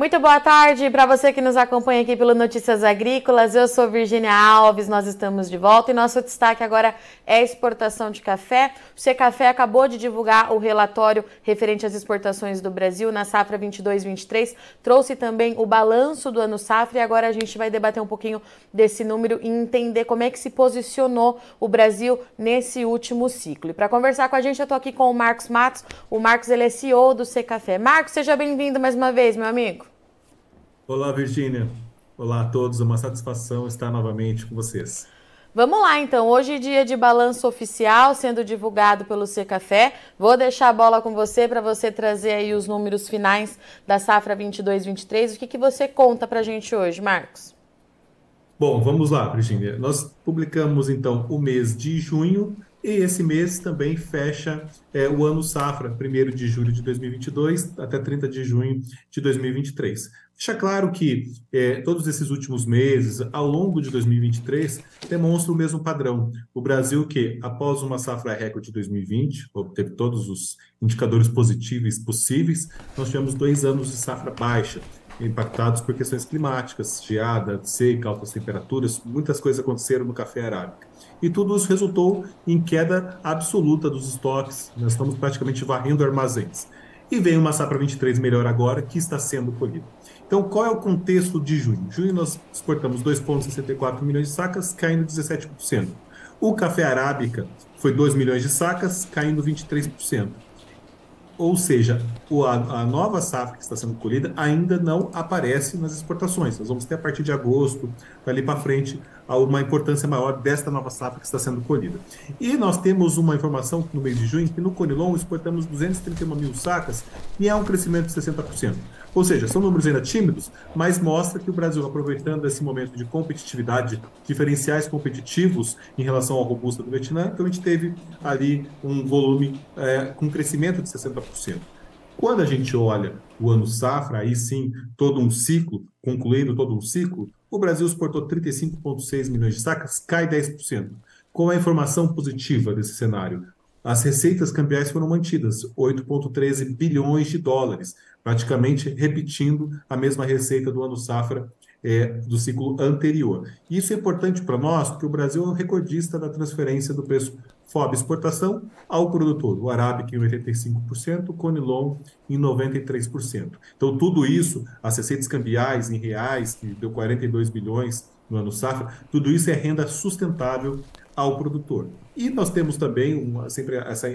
Muito boa tarde para você que nos acompanha aqui pelo Notícias Agrícolas. Eu sou Virginia Alves, nós estamos de volta e nosso destaque agora é exportação de café. O Secafé acabou de divulgar o relatório referente às exportações do Brasil na safra 22/23, trouxe também o balanço do ano safra e agora a gente vai debater um pouquinho desse número e entender como é que se posicionou o Brasil nesse último ciclo. E para conversar com a gente, eu estou aqui com o Marcos Matos. O Marcos ele é CEO do Secafé. Marcos, seja bem-vindo mais uma vez, meu amigo. Olá, Virgínia. Olá a todos, uma satisfação estar novamente com vocês. Vamos lá, então. Hoje é dia de balanço oficial sendo divulgado pelo Secafé. Vou deixar a bola com você para você trazer aí os números finais da safra 22/23. O que, que você conta para a gente hoje, Marcos? Bom, vamos lá, Virginia. Nós publicamos então o mês de junho e esse mês também fecha é, o ano safra, 1 de julho de 2022 até 30 de junho de 2023. Deixa claro que é, todos esses últimos meses, ao longo de 2023, demonstram o mesmo padrão. O Brasil, que após uma safra recorde de 2020, obteve todos os indicadores positivos possíveis, nós tivemos dois anos de safra baixa, impactados por questões climáticas, geada, seca, altas temperaturas, muitas coisas aconteceram no café arábica. E tudo isso resultou em queda absoluta dos estoques, nós estamos praticamente varrendo armazéns. E vem uma safra 23 melhor agora, que está sendo colhida. Então, qual é o contexto de junho? Junho nós exportamos 2,64 milhões de sacas, caindo 17%. O café arábica foi 2 milhões de sacas, caindo 23%. Ou seja, a, nova safra que está sendo colhida ainda não aparece nas exportações. Nós vamos ter a partir de agosto, dali para frente, uma importância maior desta nova safra que está sendo colhida. E nós temos uma informação no mês de junho que no Conilon exportamos 231 mil sacas e é um crescimento de 60%. Ou seja, são números ainda tímidos, mas mostra que o Brasil, aproveitando esse momento de competitividade, diferenciais competitivos em relação ao robusta do Vietnã, então a gente teve ali um volume é, com crescimento de 60%. Quando a gente olha o ano safra, aí sim, todo um ciclo, concluindo todo um ciclo, o Brasil exportou 35,6 milhões de sacas, cai 10%. Qual é a informação positiva desse cenário? As receitas cambiais foram mantidas, 8,13 bilhões de dólares, praticamente repetindo a mesma receita do ano safra é, do ciclo anterior. Isso é importante para nós, porque o Brasil é o recordista da transferência do preço FOB exportação ao produtor. O Arábica em 85%, o Conilon em 93%. Então, tudo isso, as receitas cambiais em reais, que deu 42 bilhões no ano safra, tudo isso é renda sustentável ao produtor. E nós temos também uma, sempre essa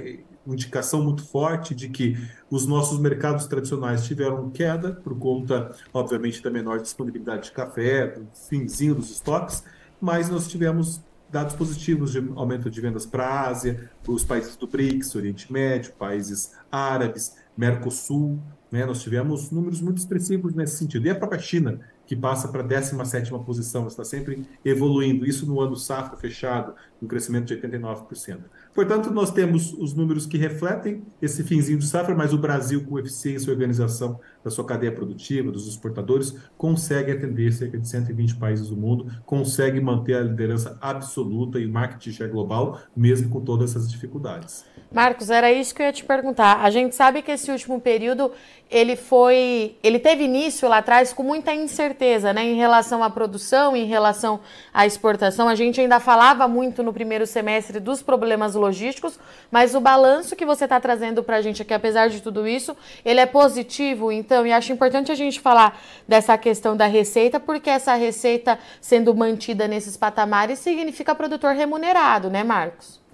indicação muito forte de que os nossos mercados tradicionais tiveram queda por conta, obviamente, da menor disponibilidade de café, do finzinho dos estoques, mas nós tivemos dados positivos de aumento de vendas para a Ásia, para os países do BRICS, Oriente Médio, países árabes, Mercosul, né? Nós tivemos números muito expressivos nesse sentido. E a própria China, que passa para a 17 posição, está sempre evoluindo. Isso no ano safra fechado, um crescimento de 89%. Portanto, nós temos os números que refletem esse finzinho de safra, mas o Brasil, com eficiência e organização da sua cadeia produtiva, dos exportadores, consegue atender cerca de 120 países do mundo, consegue manter a liderança absoluta e marketing share global, mesmo com todas essas dificuldades. Marcos, era isso que eu ia te perguntar. A gente sabe que esse último período ele foi, ele teve início lá atrás com muita incerteza, né, em relação à produção, em relação à exportação. A gente ainda falava muito no primeiro semestre dos problemas logísticos, mas o balanço que você está trazendo para a gente aqui, apesar de tudo isso, ele é positivo. Então, e acho importante a gente falar dessa questão da receita, porque essa receita sendo mantida nesses patamares significa produtor remunerado, né, Marcos?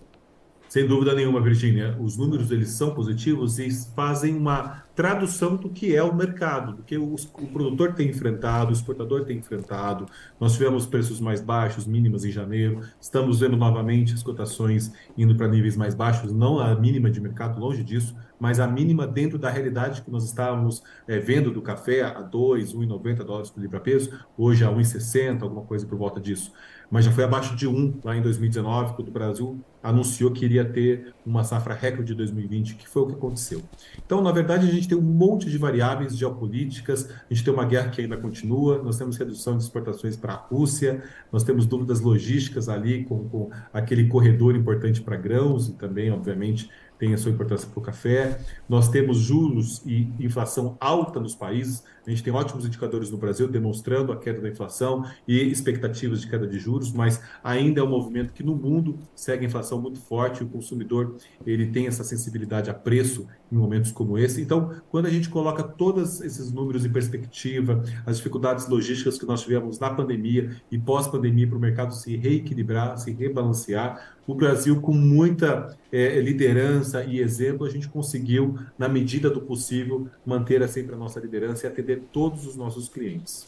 Sem dúvida nenhuma, Virginia. Os números eles são positivos e fazem uma tradução do que é o mercado, do que o, o, produtor tem enfrentado, o exportador tem enfrentado. Nós tivemos preços mais baixos, mínimas em janeiro. Estamos vendo novamente as cotações indo para níveis mais baixos, não a mínima de mercado, longe disso, mas a mínima dentro da realidade que nós estávamos é, vendo do café a 2, 1,90 dólares por libra-peso, hoje a 1,60, alguma coisa por volta disso mas já foi abaixo de 1 lá em 2019, quando o Brasil anunciou que iria ter uma safra recorde de 2020, que foi o que aconteceu. Então, na verdade, a gente tem um monte de variáveis geopolíticas, a gente tem uma guerra que ainda continua, nós temos redução de exportações para a Rússia, nós temos dúvidas logísticas ali com, com aquele corredor importante para grãos e também, obviamente, tem a sua importância para o café. Nós temos juros e inflação alta nos países. A gente tem ótimos indicadores no Brasil demonstrando a queda da inflação e expectativas de queda de juros, mas ainda é um movimento que no mundo segue a inflação muito forte. O consumidor ele tem essa sensibilidade a preço em momentos como esse. Então, quando a gente coloca todos esses números em perspectiva, as dificuldades logísticas que nós tivemos na pandemia e pós-pandemia para o mercado se reequilibrar, se rebalancear, o Brasil, com muita é, liderança e exemplo, a gente conseguiu, na medida do possível, manter sempre a nossa liderança e atender todos os nossos clientes.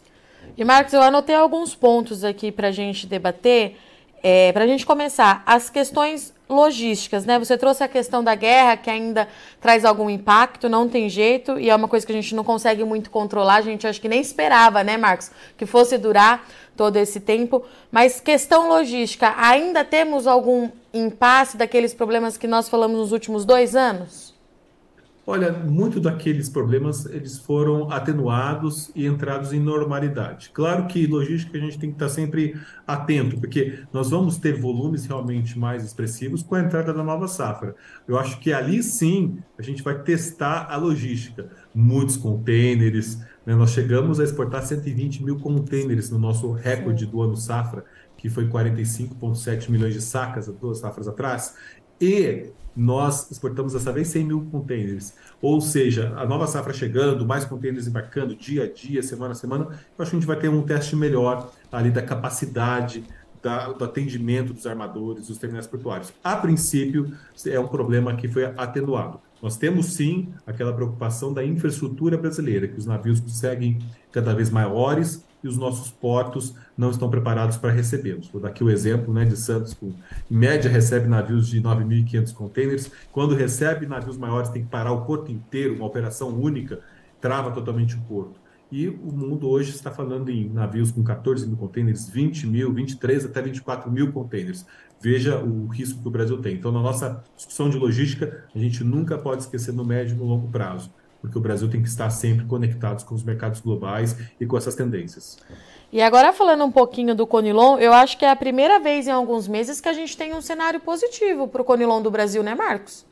E Marcos, eu anotei alguns pontos aqui para a gente debater. É, para a gente começar, as questões logísticas, né? Você trouxe a questão da guerra, que ainda traz algum impacto, não tem jeito, e é uma coisa que a gente não consegue muito controlar. A gente acho que nem esperava, né, Marcos, que fosse durar todo esse tempo. Mas questão logística, ainda temos algum impasse daqueles problemas que nós falamos nos últimos dois anos? Olha, muito daqueles problemas eles foram atenuados e entrados em normalidade. Claro que logística a gente tem que estar sempre atento, porque nós vamos ter volumes realmente mais expressivos com a entrada da nova safra. Eu acho que ali sim a gente vai testar a logística. Muitos contêineres, né? nós chegamos a exportar 120 mil contêineres no nosso recorde do ano safra, que foi 45,7 milhões de sacas duas safras atrás. E nós exportamos dessa vez 100 mil containers. Ou seja, a nova safra chegando, mais containers embarcando dia a dia, semana a semana, eu acho que a gente vai ter um teste melhor ali da capacidade da, do atendimento dos armadores, dos terminais portuários. A princípio, é um problema que foi atenuado. Nós temos sim aquela preocupação da infraestrutura brasileira, que os navios seguem cada vez maiores e os nossos portos não estão preparados para recebê-los. Vou dar aqui o exemplo né, de Santos, que em média recebe navios de 9.500 containers. Quando recebe navios maiores, tem que parar o porto inteiro, uma operação única, trava totalmente o porto. E o mundo hoje está falando em navios com 14 mil containers, 20 mil, 23 até 24 mil containers. Veja o risco que o Brasil tem. Então, na nossa discussão de logística, a gente nunca pode esquecer no médio e no longo prazo porque o Brasil tem que estar sempre conectado com os mercados globais e com essas tendências. E agora falando um pouquinho do Conilon, eu acho que é a primeira vez em alguns meses que a gente tem um cenário positivo para o Conilon do Brasil, né, Marcos?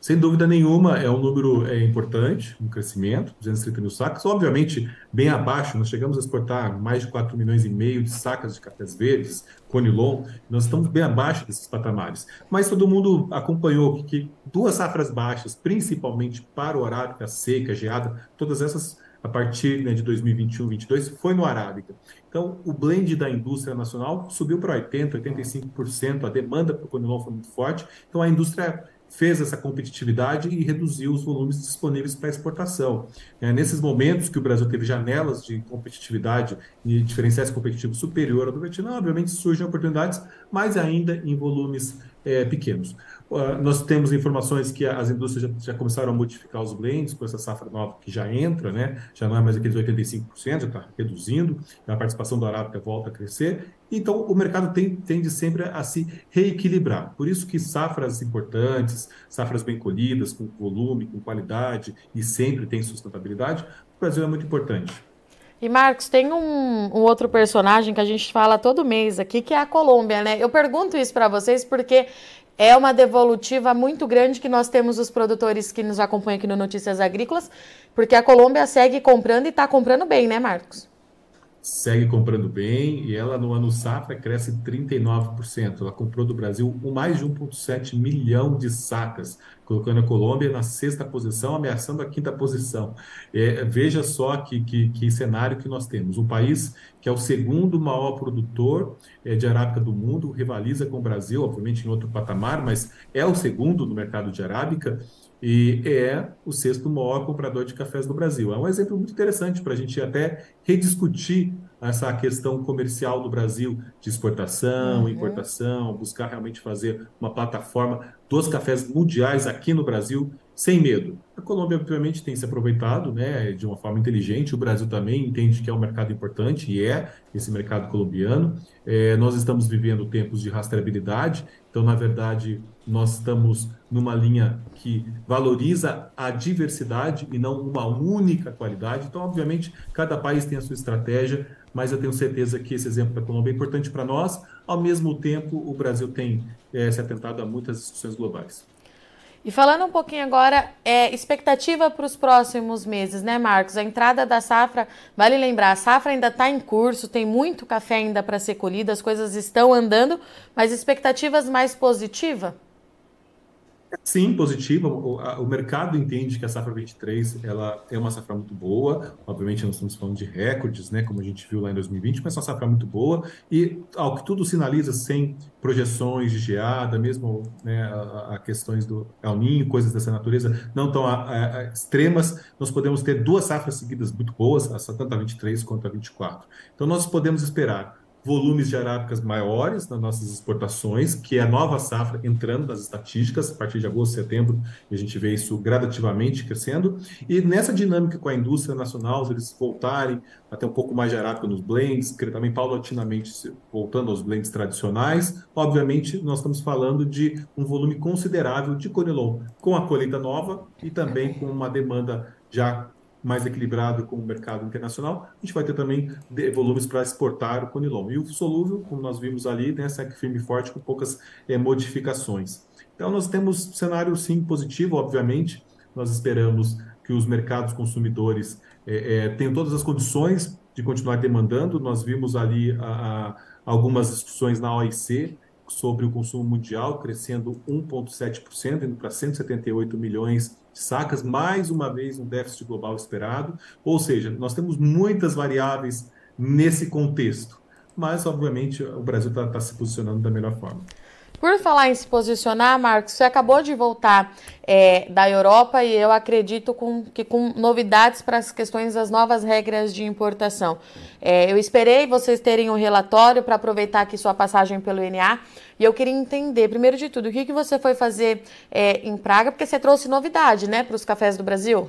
Sem dúvida nenhuma, é um número é, importante, um crescimento, 230 mil sacas, obviamente bem abaixo, nós chegamos a exportar mais de 4 milhões e meio de sacas de cafés verdes, Conilon, nós estamos bem abaixo desses patamares. Mas todo mundo acompanhou que duas safras baixas, principalmente para o Arábica, seca, geada, todas essas a partir né, de 2021, 2022, foi no Arábica. Então, o blend da indústria nacional subiu para 80%, 85%, a demanda para o Conilon foi muito forte, então a indústria fez essa competitividade e reduziu os volumes disponíveis para exportação. É, nesses momentos que o Brasil teve janelas de competitividade e diferenciais competitivos superior ao do Vietnã, obviamente surgem oportunidades, mas ainda em volumes é, pequenos. Uh, nós temos informações que as indústrias já, já, começaram a modificar os blends com essa safra nova que já entra, né? já não é mais aqueles 85%, já está reduzindo, a participação do Arábica volta a crescer, então o mercado tem, tende sempre a, a se reequilibrar. Por isso que safras importantes, safras bem colhidas, com volume, com qualidade e sempre tem sustentabilidade, o Brasil é muito importante. E Marcos, tem um, um, outro personagem que a gente fala todo mês aqui, que é a Colômbia, né? Eu pergunto isso para vocês porque é uma devolutiva muito grande que nós temos os produtores que nos acompanham aqui no Notícias Agrícolas, porque a Colômbia segue comprando e está comprando bem, né, Marcos? Segue comprando bem e ela no ano safra cresce 39%. Ela comprou do Brasil mais de 1,7 milhão de sacas, colocando a Colômbia na sexta posição, ameaçando a quinta posição. É, veja só que, que, que, cenário que nós temos. Um país que é o segundo maior produtor é, de arábica do mundo, rivaliza com o Brasil, obviamente em outro patamar, mas é o segundo no mercado de arábica e é o sexto maior comprador de cafés no Brasil. É um exemplo muito interessante para a gente até rediscutir essa questão comercial do Brasil de exportação, uhum. importação, buscar realmente fazer uma plataforma dos cafés mundiais aqui no Brasil sem medo. A Colômbia, obviamente, tem se aproveitado né, de uma forma inteligente, o Brasil também entende que é um mercado importante, e é esse mercado colombiano. É, nós estamos vivendo tempos de rastreabilidade, então, na verdade, nós estamos numa linha que valoriza a diversidade e não uma única qualidade. Então, obviamente, cada país tem a sua estratégia, mas eu tenho certeza que esse exemplo da Colômbia é importante para nós. Ao mesmo tempo, o Brasil tem é, se atentado a muitas discussões globais. E falando um pouquinho agora, é, expectativa para os próximos meses, né, Marcos? A entrada da safra, vale lembrar, a safra ainda está em curso, tem muito café ainda para ser colhido, as coisas estão andando, mas expectativas mais positivas? Sim, positiva. O, a, o, mercado entende que a safra 23 ela é uma safra muito boa. Obviamente, nós estamos falando de recordes, né, como a gente viu lá em 2020, mas é uma safra muito boa. E, ao que tudo sinaliza, sem projeções de geada, mesmo né, a, a, questões do El Niño, coisas dessa natureza não tão a, extremas, nós podemos ter duas safras seguidas muito boas, tanto a 23 quanto a 24. Então, nós podemos esperar volumes de arábicas maiores nas nossas exportações, que é a nova safra entrando nas estatísticas, a partir de agosto, setembro, e a gente vê isso gradativamente crescendo. E nessa dinâmica com a indústria nacional, eles voltarem a ter um pouco mais de arábica nos blends, que também paulatinamente voltando aos blends tradicionais, obviamente nós estamos falando de um volume considerável de Conilon, com a colheita nova e também com uma demanda já mais equilibrado com o mercado internacional, a gente vai ter também volumes para exportar o conilon. E o solúvel, como nós vimos ali, tem essa firme e forte com poucas é, modificações. Então, nós temos cenário, sim, positivo, obviamente. Nós esperamos que os mercados consumidores é, é, tenham todas as condições de continuar demandando. Nós vimos ali a, a, algumas discussões na OIC sobre o consumo mundial, crescendo 1,7%, indo para 178 milhões de sacas, mais uma vez um déficit global esperado. Ou seja, nós temos muitas variáveis nesse contexto, mas, obviamente, o Brasil está tá se posicionando da melhor forma. Por falar em se posicionar, Marcos, você acabou de voltar é, da Europa e eu acredito com, que com novidades para as questões das novas regras de importação. É, eu esperei vocês terem um relatório para aproveitar aqui sua passagem pelo INA e eu queria entender, primeiro de tudo, o que, que você foi fazer é, em Praga, porque você trouxe novidade né, para os cafés do Brasil?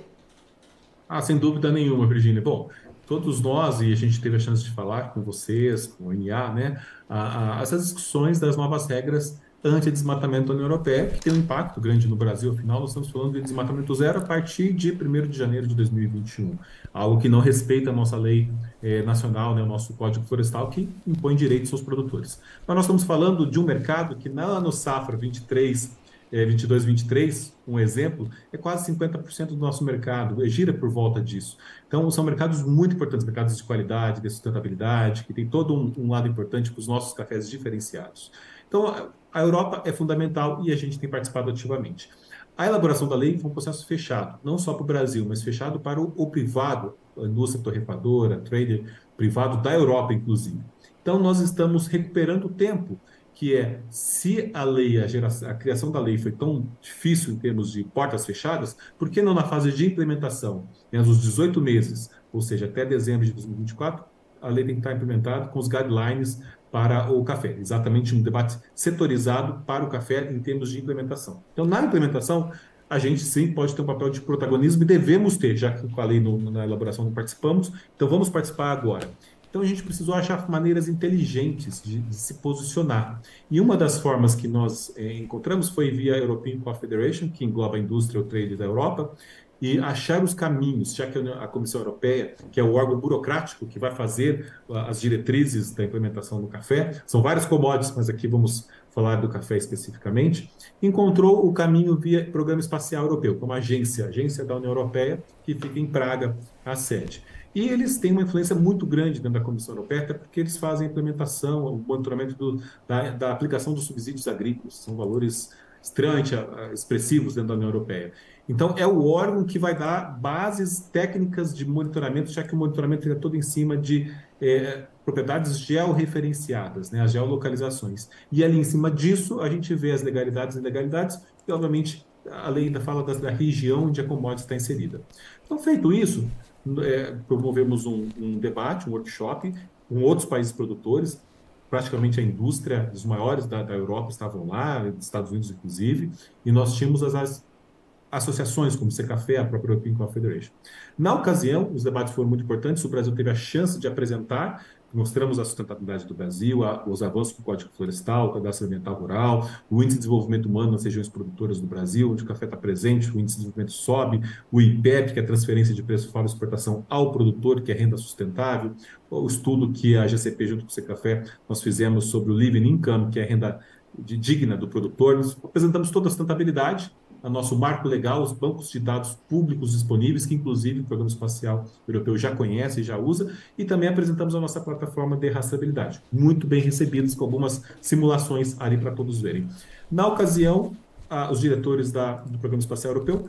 Ah, sem dúvida nenhuma, Virginia. Bom, todos nós, e a gente teve a chance de falar com vocês, com o NA, né, a, a, essas discussões das novas regras anti-desmatamento da União Europeia, que tem um impacto grande no Brasil. Afinal, nós estamos falando de desmatamento zero a partir de 1 de janeiro de 2021, algo que não respeita a nossa lei eh, nacional, né, o nosso Código Florestal, que impõe direitos aos produtores. Mas nós estamos falando de um mercado que, na no Safra 23 é, 22, 23, um exemplo, é quase 50% do nosso mercado, gira por volta disso. Então, são mercados muito importantes, mercados de qualidade, de sustentabilidade, que tem todo um, um lado importante para os nossos cafés diferenciados. Então, a Europa é fundamental e a gente tem participado ativamente. A elaboração da lei foi um processo fechado, não só para o Brasil, mas fechado para o, o privado, a indústria torrefadora, trader privado da Europa, inclusive. Então, nós estamos recuperando tempo que é se a lei, a, geração, a criação da lei foi tão difícil em termos de portas fechadas, por que não na fase de implementação, né, nos 18 meses, ou seja, até dezembro de 2024, a lei tem que estar implementada com os guidelines para o café, exatamente um debate setorizado para o café em termos de implementação. Então, na implementação, a gente sim pode ter um papel de protagonismo e devemos ter, já que com a lei no, na elaboração não participamos, então vamos participar agora. Então a gente precisou achar maneiras inteligentes de, de se posicionar. E uma das formas que nós é, encontramos foi via European Coffee Federation, que engloba a indústria e o trade da Europa, e achar os caminhos, já que a Comissão Europeia, que é o órgão burocrático que vai fazer as diretrizes da implementação do café, são vários commodities, mas aqui vamos falar do café especificamente, encontrou o caminho via Programa Espacial Europeu, como agência, agência da União Europeia, que fica em Praga, a sede. E eles têm uma influência muito grande dentro da Comissão Europeia, porque eles fazem a implementação, o monitoramento do, da, da, aplicação dos subsídios agrícolas. São valores extremamente ah, expressivos dentro da União Europeia. Então, é o órgão que vai dar bases técnicas de monitoramento, já que o monitoramento é todo em cima de é, propriedades georreferenciadas, né, as geolocalizações. E ali, em cima disso, a gente vê as legalidades e ilegalidades, e, obviamente, a lei ainda fala da região onde a commodity está inserida. Então, feito isso, é, promovemos um, um, debate, um workshop com outros países produtores, praticamente a indústria dos maiores da, da Europa estavam lá, dos Estados Unidos inclusive, e nós tínhamos as, as associações como Secafé, a própria European Coffee Federation. Na ocasião, os debates foram muito importantes, o Brasil teve a chance de apresentar mostramos a sustentabilidade do Brasil, a, os avanços com o Código Florestal, o Cadastro Ambiental Rural, o Índice de Desenvolvimento Humano nas regiões produtoras do Brasil, onde o café está presente, o Índice de Desenvolvimento sobe, o IPEP, que é a transferência de preço fora exportação ao produtor, que é renda sustentável, o estudo que a GCP, junto com o Secafé, nós fizemos sobre o Living Income, que é a renda digna do produtor, nós apresentamos toda a sustentabilidade, a nosso marco legal, os bancos de dados públicos disponíveis, que inclusive o Programa Espacial Europeu já conhece e já usa, e também apresentamos a nossa plataforma de rastreabilidade, muito bem recebidas, com algumas simulações ali para todos verem. Na ocasião, os diretores da, do Programa Espacial Europeu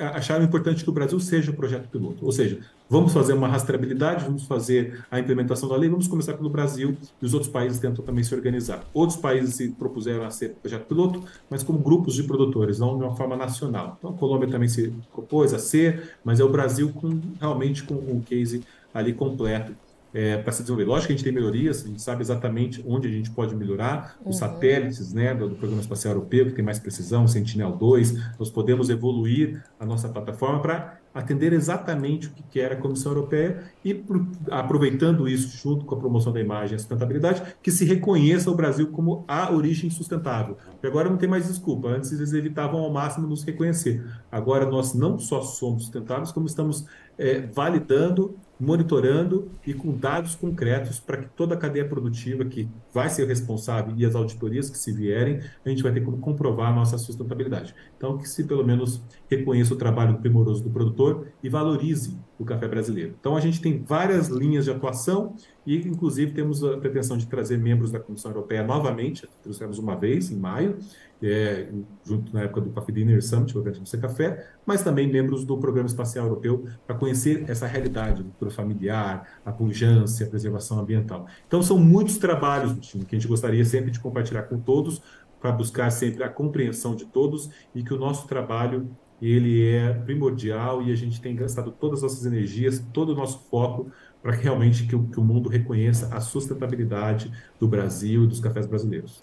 acharam importante que o Brasil seja o projeto piloto. Ou seja, vamos fazer uma rastreabilidade, vamos fazer a implementação da lei, vamos começar pelo Brasil e os outros países tentam também se organizar. Outros países se propuseram a ser projeto piloto, mas como grupos de produtores, não de uma forma nacional. Então a Colômbia também se propôs a ser, mas é o Brasil com, realmente com um case ali completo é, para se desenvolver. Lógico que a gente tem melhorias, a gente sabe exatamente onde a gente pode melhorar. Os uhum. satélites né, do, do, Programa Espacial Europeu, que tem mais precisão, Sentinel-2, nós podemos evoluir a nossa plataforma para atender exatamente o que quer a Comissão Europeia e, aproveitando isso, junto com a promoção da imagem e a sustentabilidade, que se reconheça o Brasil como a origem sustentável. Porque agora não tem mais desculpa. Antes eles evitavam ao máximo nos reconhecer. Agora nós não só somos sustentáveis, como estamos é, validando monitorando e com dados concretos para que toda a cadeia produtiva que vai ser responsável e as auditorias que se vierem, a gente vai ter como comprovar a nossa sustentabilidade. Então, que se pelo menos reconheça o trabalho primoroso do produtor e valorize o café brasileiro. Então, a gente tem várias linhas de atuação e, inclusive, temos a pretensão de trazer membros da Comissão Europeia novamente, trouxemos uma vez, em maio, é, junto na época do Coffee Dinner Summit, o evento do Café, mas também membros do Programa Espacial Europeu para conhecer essa realidade, cultura familiar, a pujança, a preservação ambiental. Então, são muitos trabalhos que a gente gostaria sempre de compartilhar com todos, para buscar sempre a compreensão de todos e que o nosso trabalho ele é primordial e a gente tem gastado todas as nossas energias, todo o nosso foco para que realmente que o, que o mundo reconheça a sustentabilidade do Brasil e dos cafés brasileiros.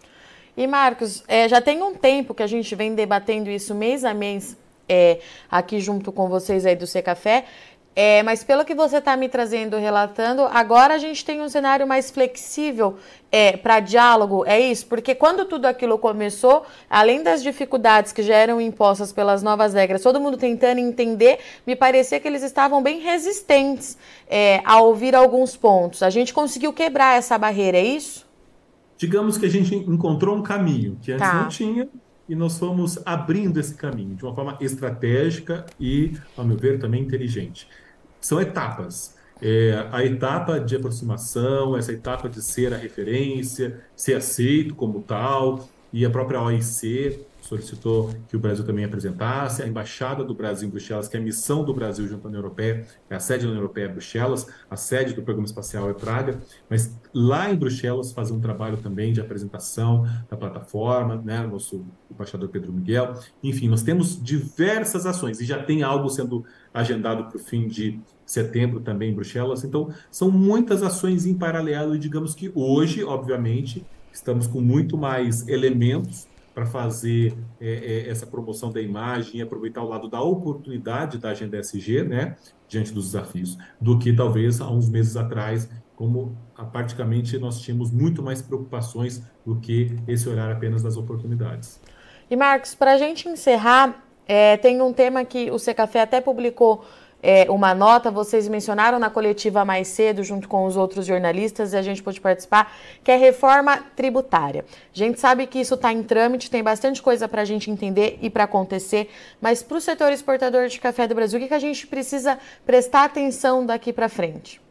E Marcos, é, já tem um tempo que a gente vem debatendo isso mês a mês é, aqui junto com vocês aí do C Café. É, mas pelo que você está me trazendo, relatando, agora a gente tem um cenário mais flexível é, para diálogo, é isso? Porque quando tudo aquilo começou, além das dificuldades que já eram impostas pelas novas regras, todo mundo tentando entender, me parecia que eles estavam bem resistentes é, a ouvir alguns pontos. A gente conseguiu quebrar essa barreira, é isso? digamos que a gente encontrou um caminho que antes tá. não tinha e nós fomos abrindo esse caminho de uma forma estratégica e, ao meu ver, também inteligente. São etapas. É, a etapa de aproximação, essa etapa de ser a referência, ser aceito como tal, e a própria OIC solicitou que o Brasil também apresentasse, a Embaixada do Brasil em Bruxelas, que é a missão do Brasil junto à União Europeia, é a sede da União Europeia é Bruxelas, a sede do Programa Espacial é Praga, mas lá em Bruxelas fazer um trabalho também de apresentação da plataforma, né, nosso embaixador Pedro Miguel, enfim, nós temos diversas ações e já tem algo sendo agendado para o fim de setembro também em Bruxelas, então são muitas ações em paralelo e digamos que hoje, obviamente, estamos com muito mais elementos para fazer é, é, essa promoção da imagem e aproveitar o lado da oportunidade da agenda SG, né, diante dos desafios, do que talvez há uns meses atrás, como a, praticamente nós tínhamos muito mais preocupações do que esse olhar apenas das oportunidades. E Marcos, para a gente encerrar, é, tem um tema que o Secafé até publicou é, uma nota, vocês mencionaram na coletiva mais cedo, junto com os outros jornalistas, e a gente pôde participar, que é reforma tributária. A gente sabe que isso está em trâmite, tem bastante coisa para a gente entender e para acontecer, mas para o setor exportador de café do Brasil, o que, que a gente precisa prestar atenção daqui para frente?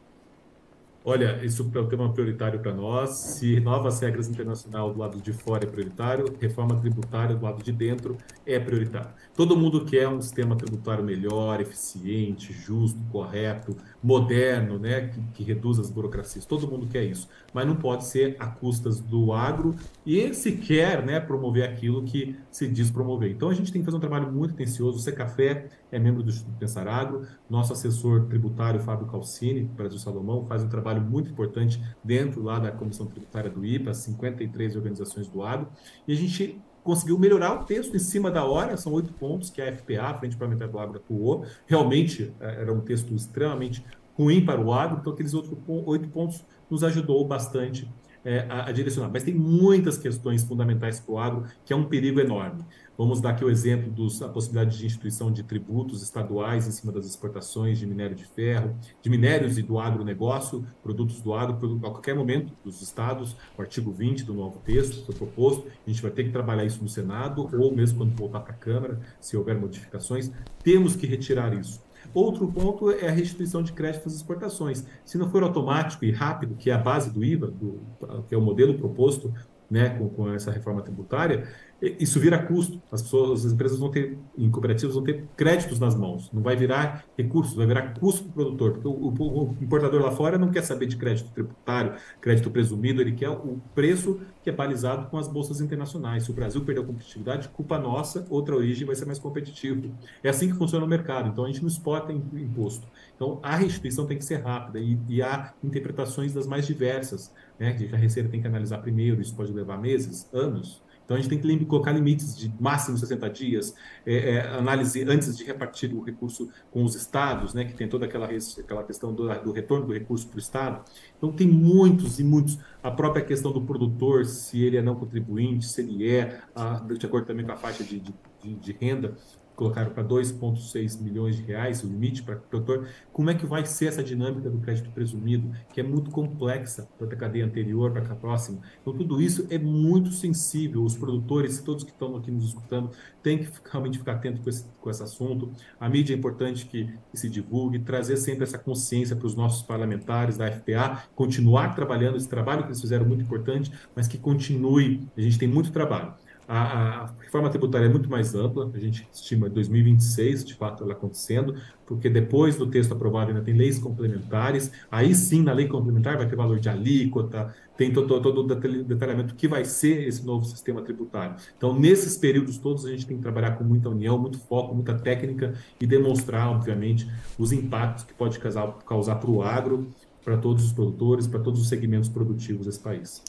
Olha, isso é um tema prioritário para nós. Se novas regras internacionais do lado de fora é prioritário, reforma tributária do lado de dentro é prioritário. Todo mundo quer um sistema tributário melhor, eficiente, justo, correto, moderno, né, que, que reduz as burocracias. Todo mundo quer isso, mas não pode ser a custas do agro e sequer, né, promover aquilo que se diz promover. Então a gente tem que fazer um trabalho muito intensioso. O Secafé é membro do Instituto Pensar Agro, nosso assessor tributário Fábio Calcini, Brasil Salomão, faz um trabalho muito importante dentro lá da Comissão Tributária do IPA, 53 organizações do agro, e a gente conseguiu melhorar o texto em cima da hora, são oito pontos que a FPA, a Frente Parlamentar do Agro, atuou. Realmente é, era um texto extremamente ruim para o agro, então aqueles outros oito pontos nos ajudou bastante é, a, a, direcionar. Mas tem muitas questões fundamentais para o agro, que é um perigo enorme. Vamos dar aqui o exemplo da possibilidade de instituição de tributos estaduais em cima das exportações de minério de ferro, de minérios e do agronegócio, produtos do agro, a qualquer momento dos estados, o artigo 20 do novo texto foi proposto, a gente vai ter que trabalhar isso no Senado, ou mesmo quando voltar para a Câmara, se houver modificações, temos que retirar isso. Outro ponto é a restituição de créditos às exportações. Se não for automático e rápido, que é a base do IVA, do, que é o modelo proposto né, com, com essa reforma tributária, isso vira custo. As pessoas, as empresas vão ter, em cooperativas, vão ter créditos nas mãos. Não vai virar recursos, vai virar custo para o produtor. Porque o, importador lá fora não quer saber de crédito tributário, crédito presumido, ele quer o preço que é balizado com as bolsas internacionais. Se o Brasil perder a competitividade, culpa nossa, outra origem vai ser mais competitivo. É assim que funciona o mercado. Então a gente não exporta imposto. Então a restituição tem que ser rápida e, e há interpretações das mais diversas, né? Que a Receita tem que analisar primeiro, isso pode levar meses, anos. Então a gente tem que colocar limites de máximo 60 dias, é, é, análise antes de repartir o recurso com os estados, né, que tem toda aquela, aquela questão do, do retorno do recurso para o estado. Então tem muitos e muitos. A própria questão do produtor, se ele é não contribuinte, se ele é, a, de acordo também com a faixa de, de, de renda, colocaram para 2,6 milhões de reais o limite para o produtor. Como é que vai ser essa dinâmica do crédito presumido, que é muito complexa para a cadeia anterior, para a próxima? Então, tudo isso é muito sensível. Os produtores, todos que estão aqui nos escutando, têm que realmente ficar atento com esse, com esse assunto. A mídia é importante que, que se divulgue, trazer sempre essa consciência para os nossos parlamentares da FPA, continuar trabalhando esse trabalho que eles fizeram muito importante, mas que continue. A gente tem muito trabalho. A, a, reforma tributária é muito mais ampla, a gente estima 2026, de fato, ela acontecendo, porque depois do texto aprovado ainda tem leis complementares, aí sim, na lei complementar vai ter valor de alíquota, tem todo, todo o detalhamento que vai ser esse novo sistema tributário. Então, nesses períodos todos, a gente tem que trabalhar com muita união, muito foco, muita técnica e demonstrar, obviamente, os impactos que pode causar, para o agro, para todos os produtores, para todos os segmentos produtivos desse país.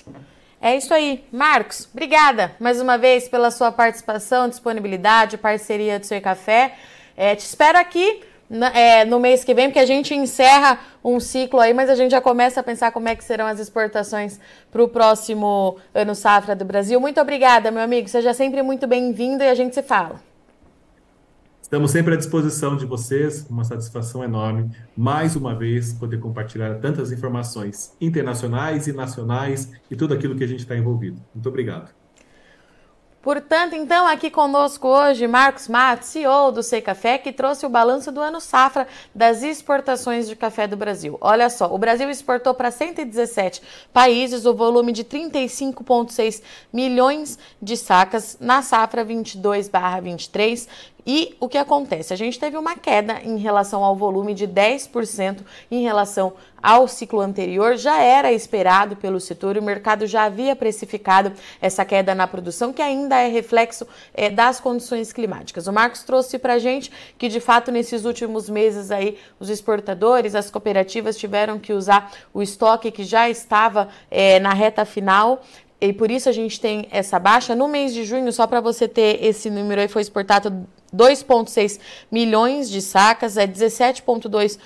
É isso aí. Marcos, obrigada mais uma vez pela sua participação, disponibilidade, parceria do seu café. É, te espero aqui é, no mês que vem, porque a gente encerra um ciclo aí, mas a gente já começa a pensar como é que serão as exportações para o próximo ano safra do Brasil. Muito obrigada, meu amigo. Seja sempre muito bem-vindo e a gente se fala. Estamos sempre à disposição de vocês, uma satisfação enorme, mais uma vez, poder compartilhar tantas informações internacionais e nacionais e tudo aquilo que a gente está envolvido. Muito obrigado. Portanto, então, aqui conosco hoje, Marcos Matos, CEO do Sei Café, que trouxe o balanço do ano safra das exportações de café do Brasil. Olha só, o Brasil exportou para 117 países o volume de 35,6 milhões de sacas na safra 22/23, e o que acontece? A gente teve uma queda em relação ao volume de 10% em relação ao ciclo anterior. Já era esperado pelo setor e o mercado já havia precificado essa queda na produção, que ainda é reflexo é, das condições climáticas. O Marcos trouxe para a gente que, de fato, nesses últimos meses aí, os exportadores, as cooperativas tiveram que usar o estoque que já estava é, na reta final e por isso a gente tem essa baixa. No mês de junho, só para você ter esse número aí, foi exportado 2,6 milhões de sacas, é 17,2%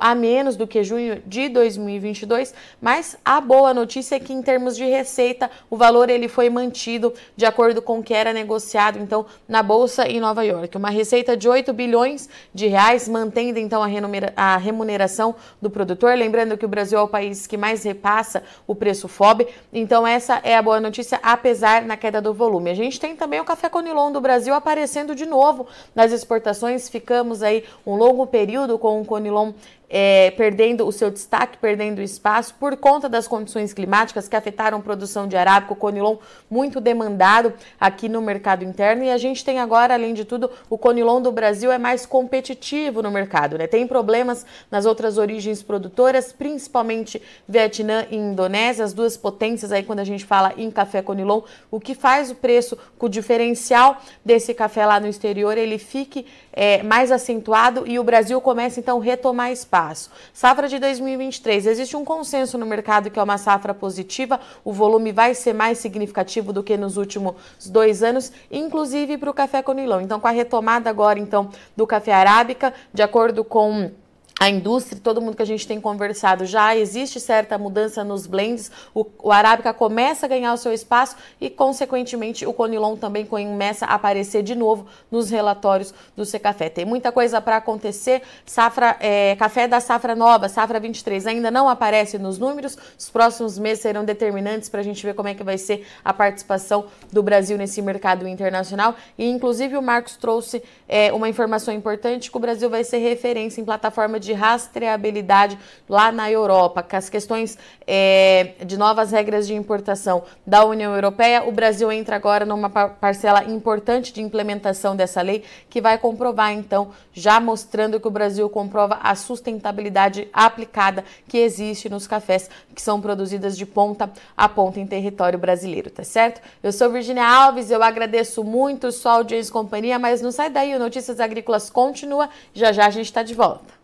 a menos do que junho de 2022, mas a boa notícia é que em termos de receita, o valor ele foi mantido de acordo com o que era negociado então na bolsa em Nova York. Uma receita de 8 bilhões de reais, mantendo então a remuneração do produtor, lembrando que o Brasil é o país que mais repassa o preço FOB. Então essa é a boa notícia apesar na queda do volume. A gente tem também o café Conilon do Brasil aparecendo de novo nas exportações. Ficamos aí um longo período com o Conilon é, perdendo o seu destaque, perdendo espaço por conta das condições climáticas que afetaram a produção de arábico, conilon muito demandado aqui no mercado interno. E a gente tem agora, além de tudo, o conilon do Brasil é mais competitivo no mercado, né? Tem problemas nas outras origens produtoras, principalmente Vietnã e Indonésia, as duas potências aí quando a gente fala em café conilon, o que faz o preço, com o diferencial desse café lá no exterior, ele fique é, mais acentuado e o Brasil começa então a retomar espaço espaço. Safra de 2023, existe um consenso no mercado que é uma safra positiva, o volume vai ser mais significativo do que nos últimos dois anos, inclusive para o café conilão. Então, com a retomada agora então do café arábica, de acordo com a indústria, todo mundo que a gente tem conversado, já existe certa mudança nos blends, o, o Arábica começa a ganhar o seu espaço e, consequentemente, o Conilon também começa a aparecer de novo nos relatórios do Secafé. Tem muita coisa para acontecer, safra, é, café da safra nova, safra 23, ainda não aparece nos números, os próximos meses serão determinantes para a gente ver como é que vai ser a participação do Brasil nesse mercado internacional. E, inclusive, o Marcos trouxe é, uma informação importante que o Brasil vai ser referência em plataforma de rastreabilidade lá na Europa, com as questões é, de novas regras de importação da União Europeia, o Brasil entra agora numa parcela importante de implementação dessa lei, que vai comprovar, então, já mostrando que o Brasil comprova a sustentabilidade aplicada que existe nos cafés que são produzidas de ponta a ponta em território brasileiro, tá certo? Eu sou Virginia Alves, eu agradeço muito sua audiência e companhia, mas não sai daí, o Notícias Agrícolas continua, já já a gente está de volta.